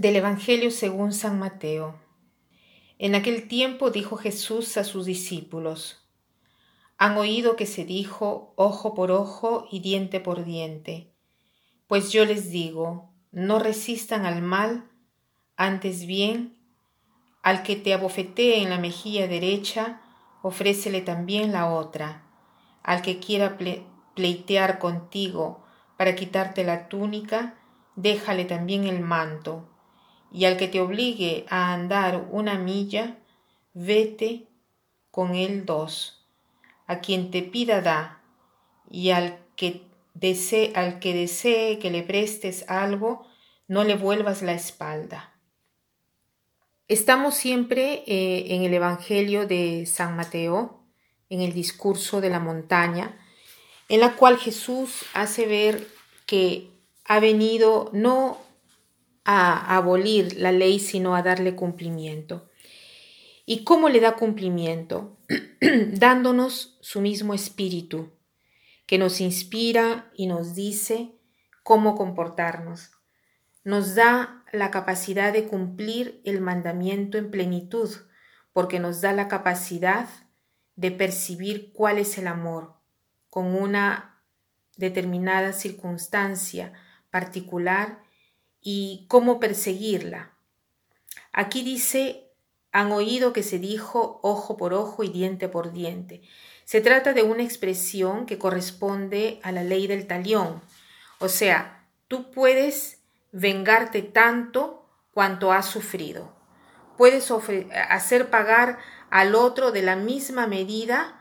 Del Evangelio según San Mateo. En aquel tiempo dijo Jesús a sus discípulos, Han oído que se dijo ojo por ojo y diente por diente. Pues yo les digo, no resistan al mal, antes bien, al que te abofetee en la mejilla derecha, ofrécele también la otra. Al que quiera pleitear contigo para quitarte la túnica, déjale también el manto y al que te obligue a andar una milla, vete con él dos. A quien te pida da, y al que desee, al que desee que le prestes algo, no le vuelvas la espalda. Estamos siempre eh, en el Evangelio de San Mateo, en el discurso de la montaña, en la cual Jesús hace ver que ha venido no a abolir la ley, sino a darle cumplimiento. ¿Y cómo le da cumplimiento? Dándonos su mismo espíritu, que nos inspira y nos dice cómo comportarnos. Nos da la capacidad de cumplir el mandamiento en plenitud, porque nos da la capacidad de percibir cuál es el amor con una determinada circunstancia particular y cómo perseguirla. Aquí dice, han oído que se dijo ojo por ojo y diente por diente. Se trata de una expresión que corresponde a la ley del talión. O sea, tú puedes vengarte tanto cuanto has sufrido. Puedes hacer pagar al otro de la misma medida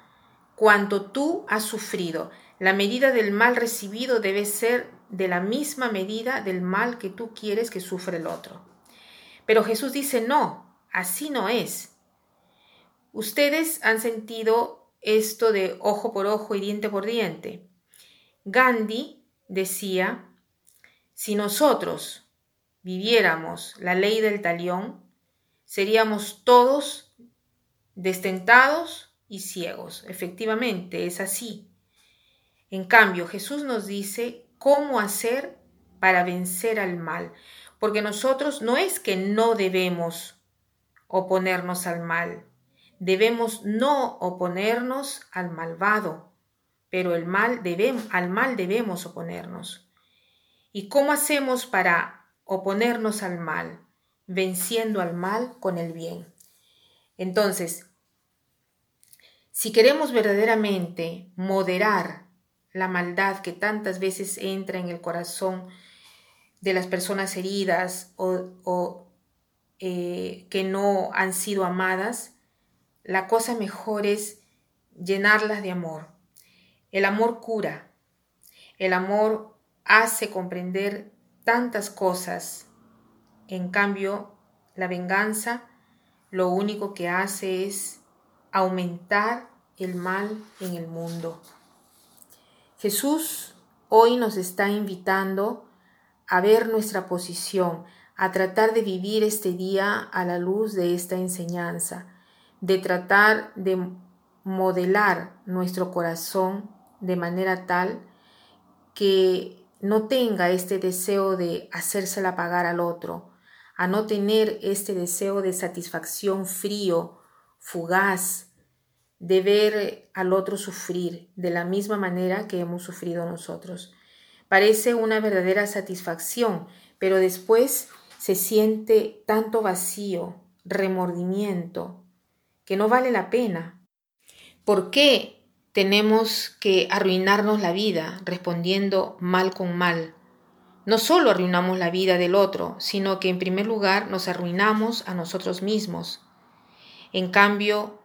cuanto tú has sufrido. La medida del mal recibido debe ser de la misma medida del mal que tú quieres que sufra el otro. Pero Jesús dice, no, así no es. Ustedes han sentido esto de ojo por ojo y diente por diente. Gandhi decía, si nosotros viviéramos la ley del talión, seríamos todos destentados y ciegos. Efectivamente, es así. En cambio, Jesús nos dice cómo hacer para vencer al mal, porque nosotros no es que no debemos oponernos al mal, debemos no oponernos al malvado, pero el mal al mal debemos oponernos. ¿Y cómo hacemos para oponernos al mal? Venciendo al mal con el bien. Entonces, si queremos verdaderamente moderar la maldad que tantas veces entra en el corazón de las personas heridas o, eh, que no han sido amadas, la cosa mejor es llenarlas de amor. El amor cura, el amor hace comprender tantas cosas. En cambio, la venganza lo único que hace es aumentar el mal en el mundo. Jesús hoy nos está invitando a ver nuestra posición, a tratar de vivir este día a la luz de esta enseñanza, de tratar de modelar nuestro corazón de manera tal que no tenga este deseo de hacérsela pagar al otro, a no tener este deseo de satisfacción frío, fugaz, de ver al otro sufrir de la misma manera que hemos sufrido nosotros. Parece una verdadera satisfacción, pero después se siente tanto vacío, remordimiento, que no vale la pena. ¿Por qué tenemos que arruinarnos la vida respondiendo mal con mal? No solo arruinamos la vida del otro, sino que en primer lugar nos arruinamos a nosotros mismos. En cambio,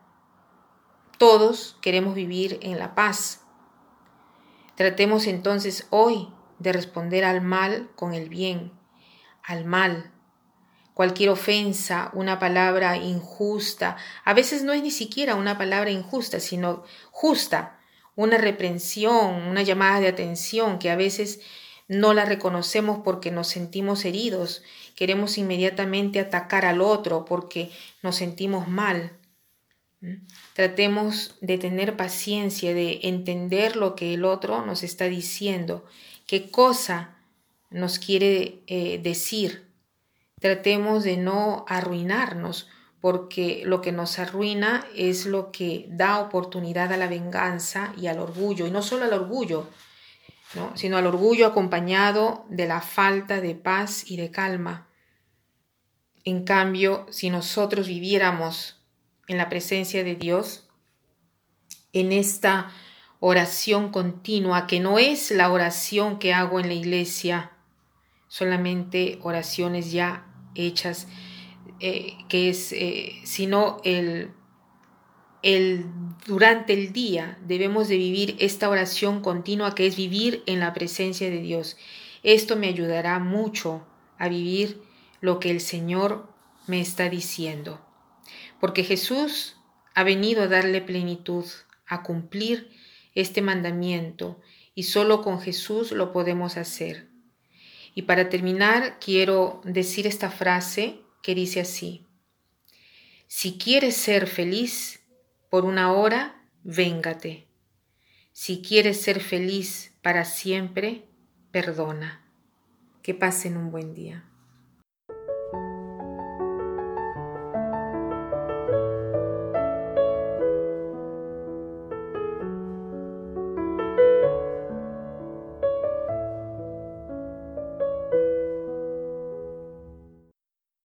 todos queremos vivir en la paz. Tratemos entonces hoy de responder al mal con el bien, al mal. Cualquier ofensa, una palabra injusta, a veces no es ni siquiera una palabra injusta, sino justa, una reprensión, una llamada de atención que a veces no la reconocemos porque nos sentimos heridos, queremos inmediatamente atacar al otro porque nos sentimos mal. Tratemos de tener paciencia, de entender lo que el otro nos está diciendo, qué cosa nos quiere eh, decir. tratemos de no arruinarnos, porque lo que nos arruina es lo que da oportunidad a la venganza y al orgullo, y no solo al orgullo, sino al orgullo acompañado de la falta de paz y de calma. En cambio, si nosotros viviéramos en la presencia de Dios, en esta oración continua, que no es la oración que hago en la iglesia, solamente oraciones ya hechas, eh, que es, eh, sino el, el, durante el día debemos de vivir esta oración continua que es vivir en la presencia de Dios. Esto me ayudará mucho a vivir lo que el Señor me está diciendo, porque Jesús ha venido a darle plenitud, a cumplir este mandamiento, y solo con Jesús lo podemos hacer. Y para terminar, quiero decir esta frase que dice así, si quieres ser feliz por una hora, véngate. Si quieres ser feliz para siempre, perdona. Que pasen un buen día.